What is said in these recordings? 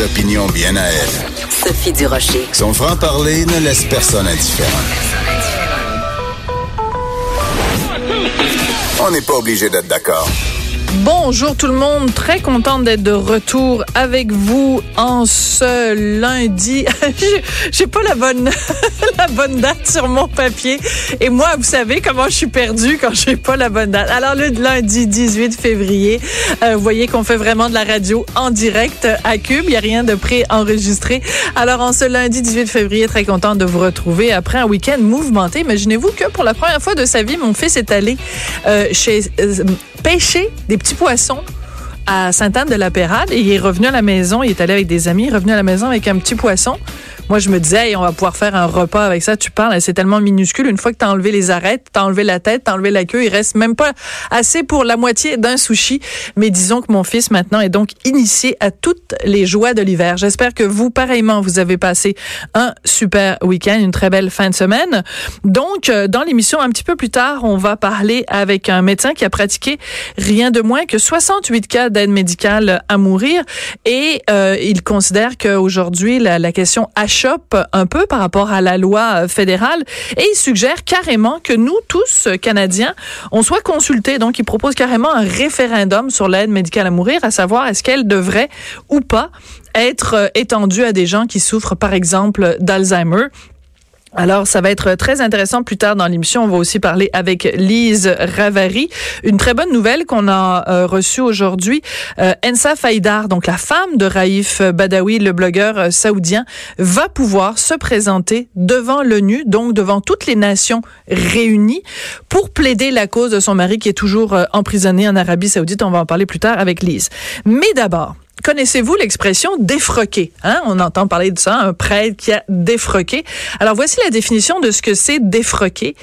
ses opinions bien à elle. Sophie Durocher. Son franc-parler ne laisse personne indifférent. On n'est pas obligé d'être d'accord. Bonjour tout le monde, très contente d'être de retour avec vous en ce lundi. J'ai pas la bonne la bonne date sur mon papier et moi vous savez comment je suis perdue quand j'ai pas la bonne date. Alors le lundi 18 février, euh, vous voyez qu'on fait vraiment de la radio en direct à Cube, il y a rien de pré-enregistré. Alors en ce lundi 18 février, très contente de vous retrouver après un week-end mouvementé. Imaginez-vous que pour la première fois de sa vie, mon fils est allé euh, chez euh, pêcher des petits poissons à Sainte-Anne-de-la-Pérade et il est revenu à la maison. Il est allé avec des amis, revenu à la maison avec un petit poisson. Moi, je me disais, on va pouvoir faire un repas avec ça. Tu parles, c'est tellement minuscule. Une fois que tu as enlevé les arêtes, tu as enlevé la tête, tu as enlevé la queue, il reste même pas assez pour la moitié d'un sushi. Mais disons que mon fils maintenant est donc initié à toutes les joies de l'hiver. J'espère que vous, pareillement, vous avez passé un super week-end, une très belle fin de semaine. Donc, euh, dans l'émission, un petit peu plus tard, on va parler avec un médecin qui a pratiqué rien de moins que 68 cas d'aide médicale à mourir et euh, il considère qu'aujourd'hui, la, la question H un peu par rapport à la loi fédérale et il suggère carrément que nous tous Canadiens, on soit consultés. Donc il propose carrément un référendum sur l'aide médicale à mourir, à savoir est-ce qu'elle devrait ou pas être étendue à des gens qui souffrent par exemple d'Alzheimer. Alors, ça va être très intéressant plus tard dans l'émission. On va aussi parler avec Lise Ravary. Une très bonne nouvelle qu'on a euh, reçue aujourd'hui. Euh, Ensa Faïdar, donc la femme de Raif Badawi, le blogueur euh, saoudien, va pouvoir se présenter devant l'ONU, donc devant toutes les nations réunies, pour plaider la cause de son mari qui est toujours emprisonné en Arabie saoudite. On va en parler plus tard avec Lise. Mais d'abord, Connaissez-vous l'expression défroquer? Hein? On entend parler de ça, un prêtre qui a défroqué. Alors voici la définition de ce que c'est défroquer.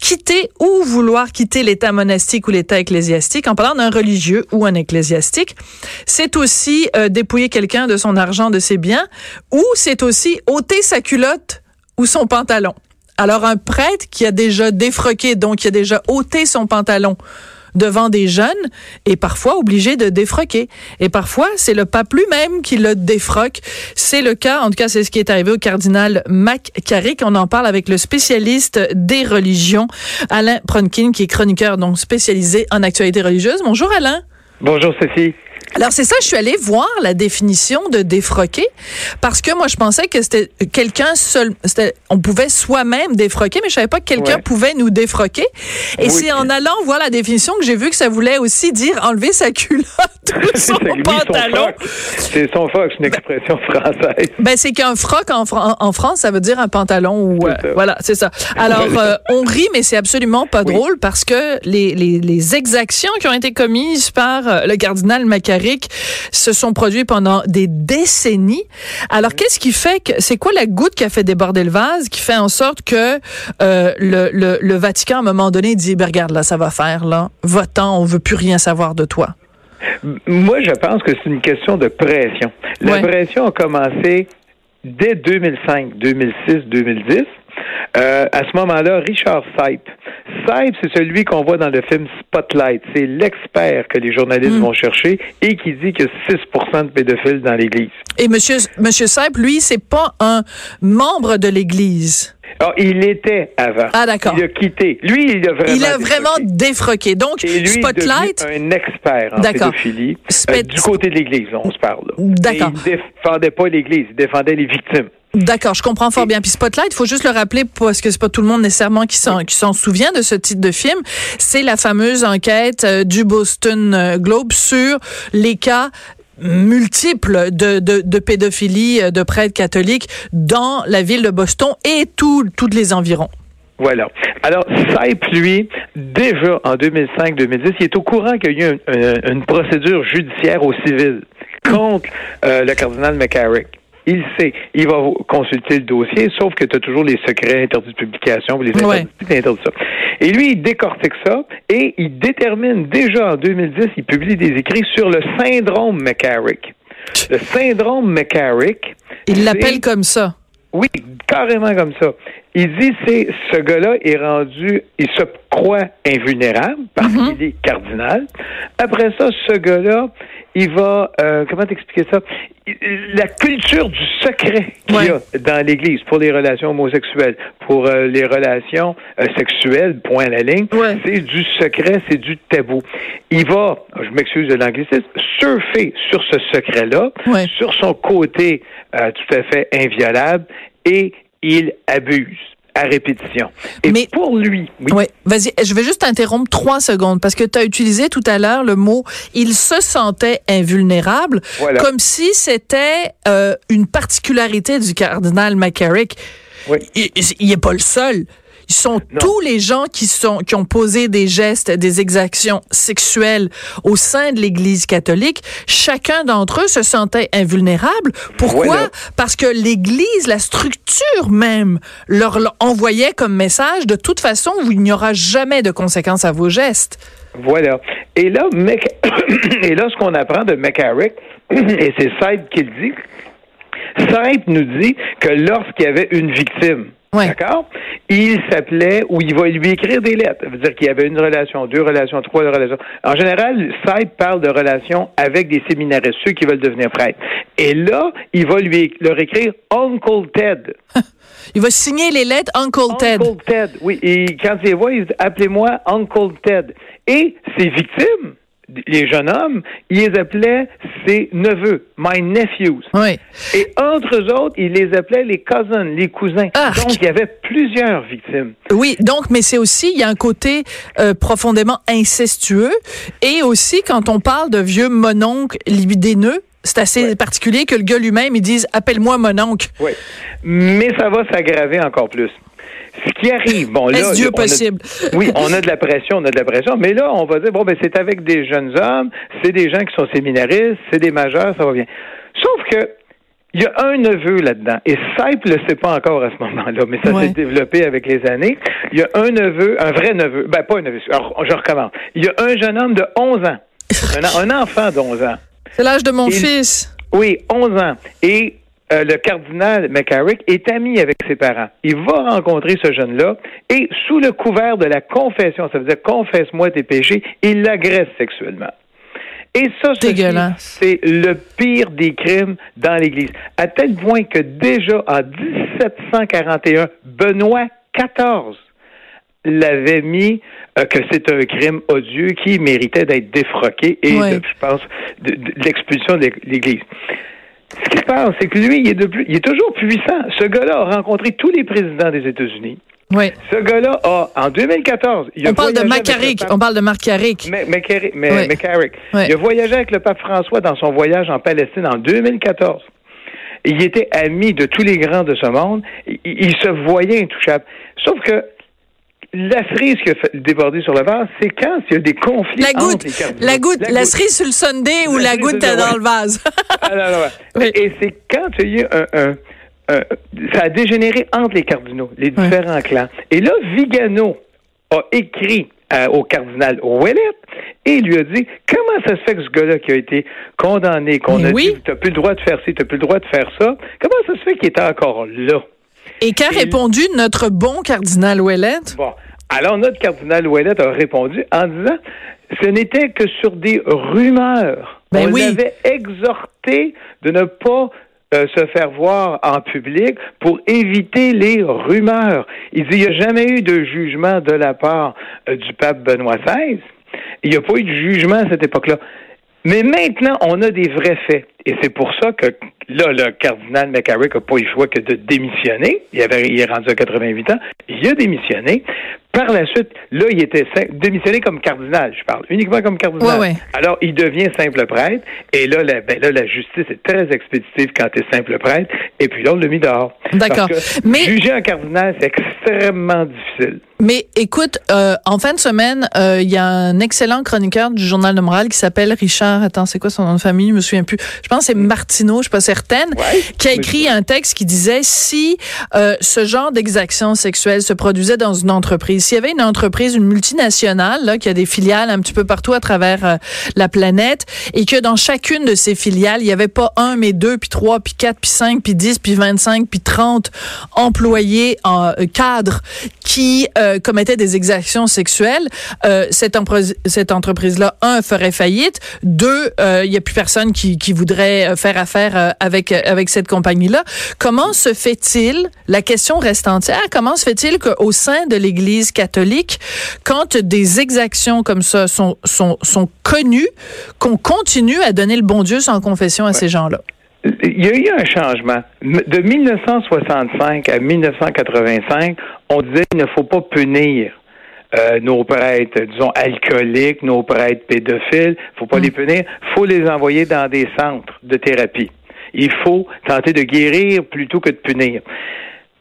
Quitter ou vouloir quitter l'état monastique ou l'état ecclésiastique en parlant d'un religieux ou un ecclésiastique. C'est aussi euh, dépouiller quelqu'un de son argent, de ses biens, ou c'est aussi ôter sa culotte ou son pantalon. Alors un prêtre qui a déjà défroqué, donc qui a déjà ôté son pantalon, devant des jeunes et parfois obligé de défroquer. Et parfois, c'est le pape lui-même qui le défroque. C'est le cas, en tout cas, c'est ce qui est arrivé au cardinal MacCarrick. On en parle avec le spécialiste des religions, Alain Pronkin, qui est chroniqueur donc spécialisé en actualité religieuse. Bonjour Alain. Bonjour Sophie. Alors c'est ça, je suis allée voir la définition de défroquer parce que moi je pensais que c'était quelqu'un seul, on pouvait soi-même défroquer, mais je savais pas que quelqu'un Ouais. pouvait nous défroquer. Et Oui. c'est en allant voir la définition que j'ai vu que ça voulait aussi dire enlever sa culotte ou son pantalon. C'est son froc, c'est une expression française. Ben c'est qu'un froc en, en France, ça veut dire un pantalon ou euh, voilà, c'est ça. Alors euh, on rit, mais c'est absolument pas Oui. drôle parce que les, les, les exactions qui ont été commises par euh, le cardinal Se sont produites pendant des décennies. Alors qu'est-ce qui fait que c'est quoi la goutte qui a fait déborder le vase, qui fait en sorte que euh, le, le, le Vatican à un moment donné dit, ben, regarde là, ça va faire là, votant, on veut plus rien savoir de toi. Moi, je pense que c'est une question de pression. La Ouais. pression a commencé dès 2005, 2006, 2010. Euh, à ce moment-là, Richard Sipe. Sipe, c'est celui qu'on voit dans le film Spotlight. C'est l'expert que les journalistes Mm. vont chercher et qui dit que 6% de pédophiles dans l'Église. Et monsieur monsieur Seip, lui, c'est pas un membre de l'Église. Ah, il était avant. Ah, d'accord. Il a quitté. Lui, il a vraiment. Il a vraiment défroqué. défroqué. Donc, Et lui, Spotlight, est un expert en pédophilie. Spet- Euh, du côté de l'Église, on se parle. D'accord. Il défendait pas l'Église, il défendait les victimes. D'accord, je comprends fort bien. Puis Spotlight, il faut juste le rappeler parce que c'est pas tout le monde nécessairement qui s'en qui s'en souvient de ce titre de film. C'est la fameuse enquête euh, du Boston euh, Globe sur les cas multiples de, de, de pédophilie euh, de prêtres catholiques dans la ville de Boston et tout, toutes les environs. Voilà. Alors, Sipe, lui, déjà en 2005-2010, il est au courant qu'il y a eu un- un- une procédure judiciaire au civil contre euh, le cardinal McCarrick. Il sait, il va consulter le dossier, sauf que tu as toujours les secrets interdits de publication, les Ouais. interdits, interdits ça. Et lui, il décortique ça et il détermine déjà en 2010, il publie des écrits sur le syndrome McCarrick. Le syndrome McCarrick. Il l'appelle comme ça. oui, carrément comme ça. Il dit c'est ce gars-là est rendu, il se croit invulnérable parce qu'il est cardinal. Après ça, ce gars-là, il va, euh, comment t'expliquer ça? La culture du secret qu'il y a dans l'Église pour les relations homosexuelles, pour euh, les relations euh, sexuelles, point à la ligne, c'est du secret, c'est du tabou. Il va, je m'excuse de l'anglicisme, surfer sur ce secret-là, sur son côté tout à fait inviolable, et il abuse à répétition. Et Mais, pour lui, oui. vas-y, je vais juste interrompre trois secondes parce que tu as utilisé tout à l'heure le mot il se sentait invulnérable comme si c'était euh, une particularité du cardinal McCarrick. Oui. Il n'est pas le seul. Ils sont tous les gens qui sont qui ont posé des gestes, des exactions sexuelles au sein de l'Église catholique. Chacun d'entre eux se sentait invulnérable. Pourquoi? Parce que l'Église, la structure même, leur envoyait comme message de toute façon, il n'y aura jamais de conséquences à vos gestes. Voilà. Et là, et là, ce qu'on apprend de McCarrick, et c'est Saïd qui le dit, Saïd nous dit que lorsqu'il y avait une victime, D'accord? Il s'appelait, ou il va lui écrire des lettres. Ça veut dire qu'il y avait une relation, deux relations, trois relations. En général, Saïd parle de relations avec des séminaristes, ceux qui veulent devenir prêtres. Et là, il va lui leur écrire Uncle Ted. il va signer les lettres Uncle Ted. Uncle Ted, oui. Et quand il les voit, il dit Appelez-moi Uncle Ted. Et ses victimes, les jeunes hommes, ils les appelaient ses neveux, my nephews. Oui. Et entre eux autres, ils les appelaient les cousins, les cousins. Donc, il y avait plusieurs victimes. Oui, donc, mais c'est aussi, il y a un côté euh, profondément incestueux. Et aussi, quand on parle de vieux mononcles libidineux, c'est assez particulier que le gars lui-même, il dise Appelle-moi mon oncle. Oui. Mais ça va s'aggraver encore plus ce qui arrive, bon là, Dieu possible? oui, on a de la pression, on a de la pression, mais là, on va dire bon ben c'est avec des jeunes hommes, c'est des gens qui sont séminaristes, c'est des majeurs, ça va bien. Sauf que il y a un neveu là-dedans, et Saip le sait pas encore à ce moment-là, mais ça s'est développé avec les années. Il y a un neveu, un vrai neveu, ben pas un neveu, alors je recommence. Il y a un jeune homme de 11 ans, un, enfant de 11 ans. C'est l'âge de mon fils. Oui, 11 ans. Et euh, le cardinal McCarrick est ami avec ses parents. Il va rencontrer ce jeune-là et sous le couvert de la confession, ça veut dire confesse-moi tes péchés, il l'agresse sexuellement. Et ça, c'est le pire des crimes dans l'Église. À tel point que déjà en 1741, Benoît XIV l'avait mis euh, que c'est un crime odieux qui méritait d'être défroqué et, je pense, de l'expulsion de l'Église. Ce qui se passe, c'est que lui, il est, de plus, il est toujours puissant. Ce gars-là a rencontré tous les présidents des États-Unis. Oui. Ce gars-là a, en 2014, il a on parle de McCarrick. On parle de Marc Carrick. Il a voyagé avec le pape François dans son voyage en Palestine en 2014. Il était ami de tous les grands de ce monde. il se voyait intouchable. Sauf que la cerise qui a fait déborder sur le vase, c'est quand il y a des conflits la goutte, La goutte, la, cerise sur le Sunday ou la goutte dans le vase. ah, Et c'est quand il y a un, un, ça a dégénéré entre les cardinaux, les différents clans. Et là, Vigano a écrit euh, au cardinal Ouellet et lui a dit comment ça se fait que ce gars-là qui a été condamné, qu'on a dit tu n'as plus le droit de faire ci, tu n'as plus le droit de faire ça, comment ça se fait qu'il était encore là? Et qu'a répondu notre bon cardinal Ouellet? Bon, alors, notre cardinal Ouellet a répondu en disant ce n'était que sur des rumeurs. Ben On avait exhorté de ne pas euh, se faire voir en public pour éviter les rumeurs. Il dit il n'y a jamais eu de jugement de la part euh, du pape Benoît XVI. Il n'y a pas eu de jugement à cette époque-là. Mais maintenant, on a des vrais faits. Et c'est pour ça que là, le cardinal McCarrick n'a pas eu le choix que de démissionner. Il, avait, il est rendu à 88 ans. Il a démissionné. Par la suite, là, il était démissionné comme cardinal, je parle, uniquement comme cardinal. Alors, il devient simple prêtre, et là la, ben, là, la justice est très expéditive quand tu es simple prêtre, et puis là, on l'a mis dehors. D'accord. Mais... Juger un cardinal, c'est extrêmement difficile. Mais écoute, euh, en fin de semaine, euh, il y a un excellent chroniqueur du Journal de Morale qui s'appelle Richard, attends, c'est quoi son nom de famille, je me souviens plus. Je pense pense que c'est Martineau, je suis pas certaine, qui a écrit un texte qui disait si euh, ce genre d'exaction sexuelle se produisait dans une entreprise, s'il y avait une entreprise, une multinationale là, qui a des filiales un petit peu partout à travers euh, la planète et que dans chacune de ces filiales, il y avait pas un, mais deux, puis trois, puis quatre, puis cinq, puis dix, puis vingt-cinq, puis trente employés en euh, cadre qui euh, commettaient des exactions sexuelles, cette, cette entreprise-là, un, ferait faillite, deux, il n'y a plus personne qui, qui voudrait euh, faire affaire avec, avec cette compagnie-là. Comment se fait-il, la question reste entière, comment se fait-il qu'au sein de l'Église catholique, quand des exactions comme ça sont, sont, sont connues, qu'on continue à donner le bon Dieu sans confession à ces gens-là? Il y a eu un changement. De 1965 à 1985, on disait qu'il ne faut pas punir euh, nos prêtres, disons, alcooliques, nos prêtres pédophiles. Il faut pas les punir. Il faut les envoyer dans des centres de thérapie. Il faut tenter de guérir plutôt que de punir.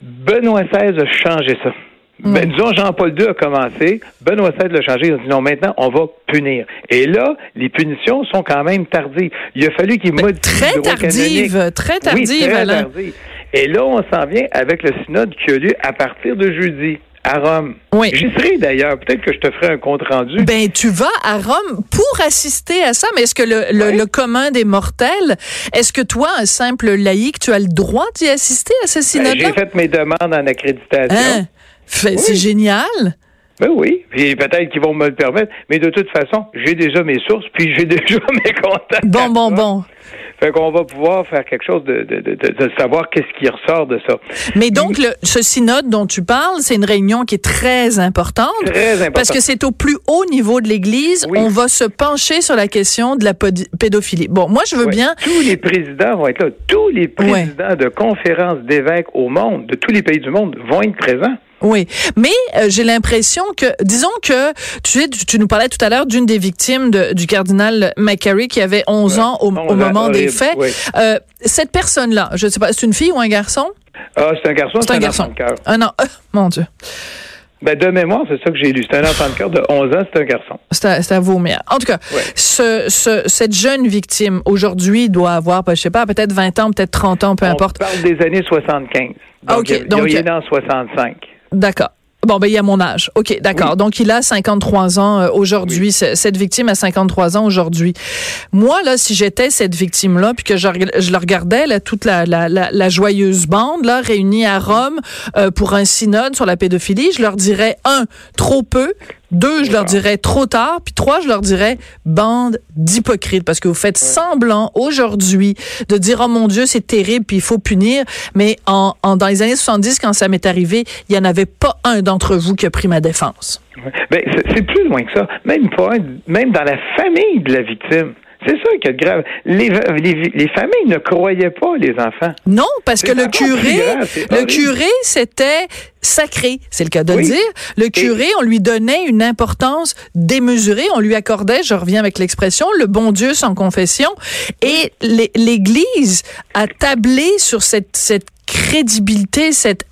Benoît XVI a changé ça. Ben, disons, Jean-Paul II a commencé, Benoît XVI l'a changé, il a dit non, maintenant, on va punir. Et là, les punitions sont quand même tardives. Il a fallu qu'il modifie Très tardive, très tardive, oui, très tardive. Et là, on s'en vient avec le synode qui a lieu à partir de jeudi à Rome. Oui. J'y serai d'ailleurs. Peut-être que je te ferai un compte rendu. Ben, tu vas à Rome pour assister à ça. Mais est-ce que le, le, Oui. le commun des mortels, est-ce que toi, un simple laïc, tu as le droit d'y assister à ce Ben, synode-là? J'ai fait mes demandes en accréditation. Hein? C'est génial. Ben oui, puis peut-être qu'ils vont me le permettre, mais de toute façon, j'ai déjà mes sources, puis j'ai déjà mes contacts. Bon, bon, ça. bon. Fait qu'on va pouvoir faire quelque chose de, de, de, de- savoir qu'est-ce qui ressort de ça. Mais donc, le, ce synode dont tu parles, c'est une réunion qui est très importante. Très important. Parce que c'est au plus haut niveau de l'Église. Oui. On va se pencher sur la question de la pédophilie. Bon, moi, je veux Ouais. bien. Tous les présidents vont être là. Tous les présidents de conférences d'évêques au monde, de tous les pays du monde, vont être présents. Oui, mais euh, j'ai l'impression que, disons que, tu sais, tu, nous parlais tout à l'heure d'une des victimes de- du cardinal McCarry qui avait 11 Ouais. ans au, 11 au ans, moment des faits. oui. Euh, cette personne-là, je sais pas, c'est une fille ou un garçon? Ah, c'est un garçon, C'est un garçon. Un an. Euh, mon Dieu. Ben, de mémoire, c'est ça que j'ai lu. C'est un enfant de cœur de 11 ans, c'est un garçon. C'est à, à vomir. En tout cas, Ouais. ce, ce- cette jeune victime, aujourd'hui, doit avoir, ben, je sais pas, peut-être 20 ans, peut-être 30 ans, peu importe. On parle des années 75. Ah, Donc, ok, il, donc, il est dans 65. D'accord. Bon, ben, il y a mon âge. OK, d'accord. Donc, il a 53 ans euh, aujourd'hui. Cette victime a 53 ans aujourd'hui. Moi, là, si j'étais cette victime-là, puis que je, je le regardais, là, toute la, la, la, la joyeuse bande, là, réunie à Rome euh, pour un synode sur la pédophilie, je leur dirais, un, trop peu. Deux, je leur dirais trop tard. Puis trois, je leur dirais bande d'hypocrites. Parce que vous faites semblant aujourd'hui de dire, oh mon Dieu, c'est terrible, puis il faut punir. Mais en, en, dans les années 70, quand ça m'est arrivé, il n'y en avait pas un d'entre vous qui a pris ma défense. Ben, c'est plus loin que ça. Même pas un- même dans la famille de la victime. C'est ça qui est grave. Les, les, les familles ne croyaient pas les enfants. Non, parce que le curé, grave, le curé, c'était sacré. C'est le cas de le dire. Le curé, on lui donnait une importance démesurée. On lui accordait, je reviens avec l'expression, le bon Dieu sans confession. Et l'É- l'Église a tablé sur cette, cette crédibilité, cette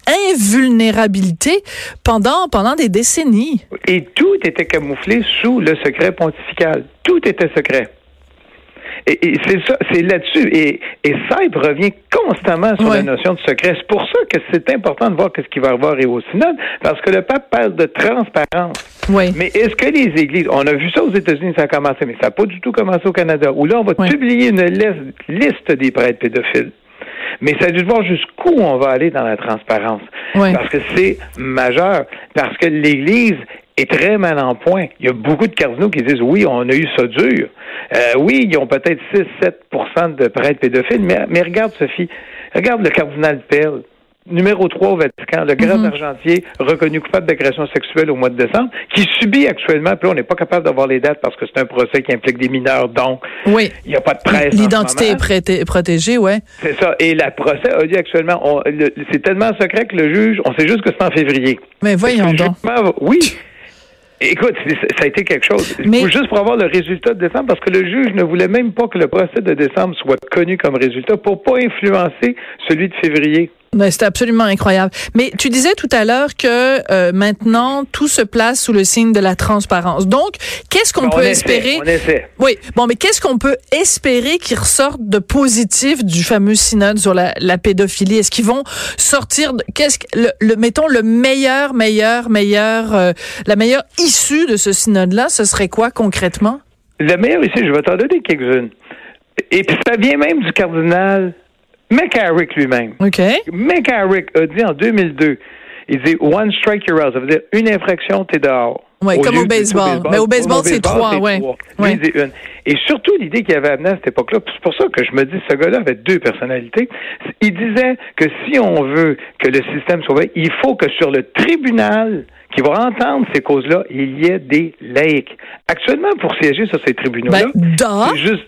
invulnérabilité pendant, pendant des décennies. Et tout était camouflé sous le secret pontifical. Tout était secret. Et, et c'est ça, c'est là-dessus. Et, et Saïd revient constamment sur la notion de secret. C'est pour ça que c'est important de voir ce qui va avoir au synode, parce que le pape parle de transparence. Oui. Mais est-ce que les églises, on a vu ça aux États-Unis, ça a commencé, mais ça n'a pas du tout commencé au Canada, où là, on va publier une liste, des prêtres pédophiles. Mais ça dû voir jusqu'où on va aller dans la transparence. Ouais. Parce que c'est majeur. Parce que l'Église est très mal en point. Il y a beaucoup de cardinaux qui disent oui, on a eu ça dur. Euh, oui, ils ont peut-être 6-7% de prêtres pédophiles, mais, mais regarde, Sophie, regarde le cardinal Pell, numéro 3 au Vatican, le grand Mhm. argentier reconnu coupable d'agression sexuelle au mois de décembre, qui subit actuellement, puis là, on n'est pas capable d'avoir les dates parce que c'est un procès qui implique des mineurs, donc Oui. il n'y a pas de presse. L'identité est protégée, ouais. C'est ça. Et le procès a lieu actuellement. C'est tellement secret que le juge, on sait juste que c'est en février. Mais voyons donc. jugement Oui. Écoute, ça a été quelque chose. Mais- juste pour avoir le résultat de décembre, parce que le juge ne voulait même pas que le procès de décembre soit connu comme résultat pour pas influencer celui de février. Ben, c'est absolument incroyable. Mais tu disais tout à l'heure que euh, maintenant tout se place sous le signe de la transparence. Donc, qu'est-ce qu'on Ben, peut essaie, espérer? On essaie. Oui, bon, mais qu'est-ce qu'on peut espérer qui ressorte de positif du fameux synode sur la, la pédophilie? Est-ce qu'ils vont sortir Qu'est-ce que le, le- mettons le meilleur, meilleur, meilleur, euh, la meilleure issue de ce synode-là Ce serait quoi concrètement? Le meilleur ici, je vais t'en donner quelques-unes. Et puis ça vient même du cardinal McCarrick lui-même. Ok. McCarrick a dit en 2002, il dit one strike you're out, ça veut dire une infraction, t'es dehors. Ouais, comme au baseball. Mais au baseball, c'est trois, ouais. Lui, Ouais. il dit une. Et surtout, l'idée qu'il avait amenée à cette époque-là, c'est pour ça que je me dis, ce gars-là avait deux personnalités. Il disait que si on veut que le système soit vrai, il faut que sur le tribunal qui va entendre ces causes-là, il y ait des laïcs. Actuellement, pour siéger sur ces tribunaux-là, Ben, juste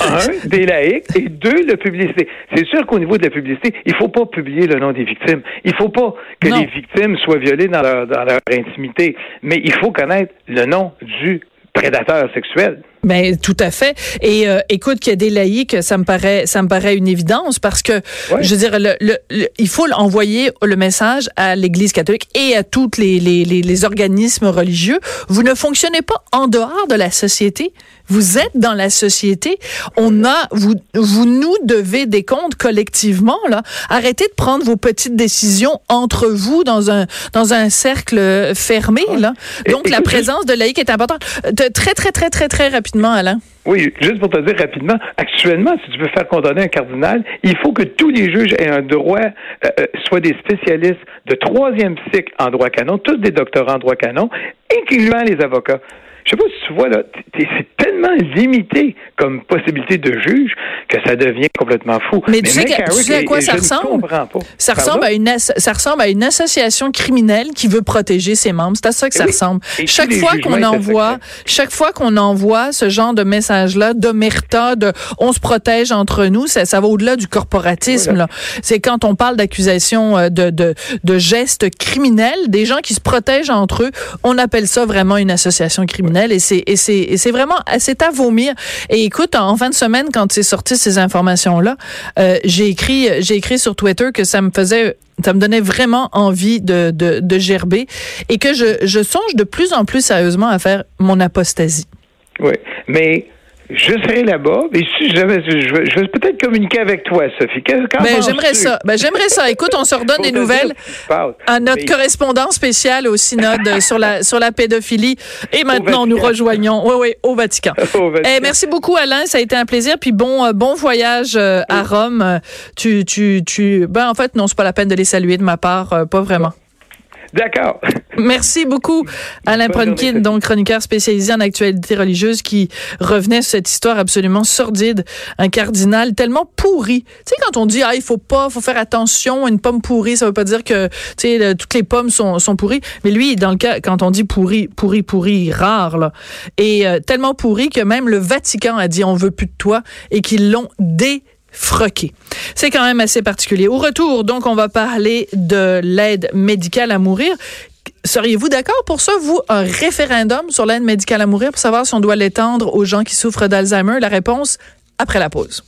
un, des laïcs, et deux, la publicité. C'est sûr qu'au niveau de la publicité, il faut pas publier le nom des victimes. Il faut pas que Non. les victimes soient violées dans leur, dans leur intimité, mais il faut connaître le nom du prédateur sexuel. Ben tout à fait. Et euh, écoute qu'il y a des laïcs, ça me paraît, ça me paraît une évidence parce que Ouais. je veux dire, le, le- le- il faut envoyer le message à l'Église catholique et à tous les, les, les, les organismes religieux. Vous ne fonctionnez pas en dehors de la société. Vous êtes dans la société. On a, vous, vous nous devez des comptes collectivement là. Arrêtez de prendre vos petites décisions entre vous dans un dans un cercle fermé là. Donc la présence de laïcs est importante. De- Très très très très très rapidement, Alain. Oui, juste pour te dire rapidement, actuellement, si tu veux faire condamner un cardinal, il faut que tous les juges aient un droit, euh, euh, soient des spécialistes de troisième cycle en droit canon, tous des doctorants en droit canon, incluant les avocats. Je sais pas si tu vois, là, c'est tellement limité comme possibilité de juge que ça devient complètement fou. Mais tu sais que- McCarrick, tu sais à quoi et- et ça ressemble? Ça ressemble, à une ça ressemble à une association criminelle qui veut protéger ses membres. C'est à ça que ça Oui. ressemble. Chaque fois qu'on envoie, chaque fois qu'on envoie ce genre de message-là, d'omerta, de on se protège entre nous, ça, ça va au-delà du corporatisme. Voilà. C'est quand on parle d'accusations euh, de, de, de gestes criminels, des gens qui se protègent entre eux, on appelle ça vraiment une association criminelle et c'est et c'est et c'est vraiment c'est à vomir. Et écoute, en fin de semaine, quand c'est sorti ces informations-là, euh, j'ai écrit j'ai écrit sur Twitter que ça me faisait ça me donnait vraiment envie de gerber et que je, je songe de plus en plus sérieusement à faire mon apostasie. Oui, mais je serai là-bas, et si jamais, je, vais, peut-être communiquer avec toi, Sophie. Ben, j'aimerais ça. Ben, j'aimerais ça. Écoute, on se redonne des nouvelles à notre Mais- correspondant spécial au synode sur la sur la pédophilie. Et maintenant, nous rejoignons. Oui, oui, au Vatican. Au Vatican. Eh, merci beaucoup, Alain. Ça a été un plaisir. Puis bon, euh, bon voyage euh, à Rome. Euh, Tu, tu, tu. Ben, en fait, non, c'est pas la peine de les saluer de ma part, euh, pas vraiment. D'accord. Merci beaucoup, Alain Pronkin, donc chroniqueur spécialisé en actualité religieuse, qui revenait sur cette histoire absolument sordide, un cardinal tellement pourri. Tu sais, quand on dit ah il faut pas, faut faire attention, une pomme pourrie, ça veut pas dire que tu sais le- toutes les pommes sont, sont pourries, mais lui, dans le cas quand on dit pourri, pourri, pourri, rare là, et euh, tellement pourri que même le Vatican a dit on veut plus de toi et qu'ils l'ont dé froqué. C'est quand même assez particulier. Au retour, donc, on va parler de l'aide médicale à mourir. Seriez-vous d'accord pour ça, vous, un référendum sur l'aide médicale à mourir pour savoir si on doit l'étendre aux gens qui souffrent d'Alzheimer? La réponse après la pause.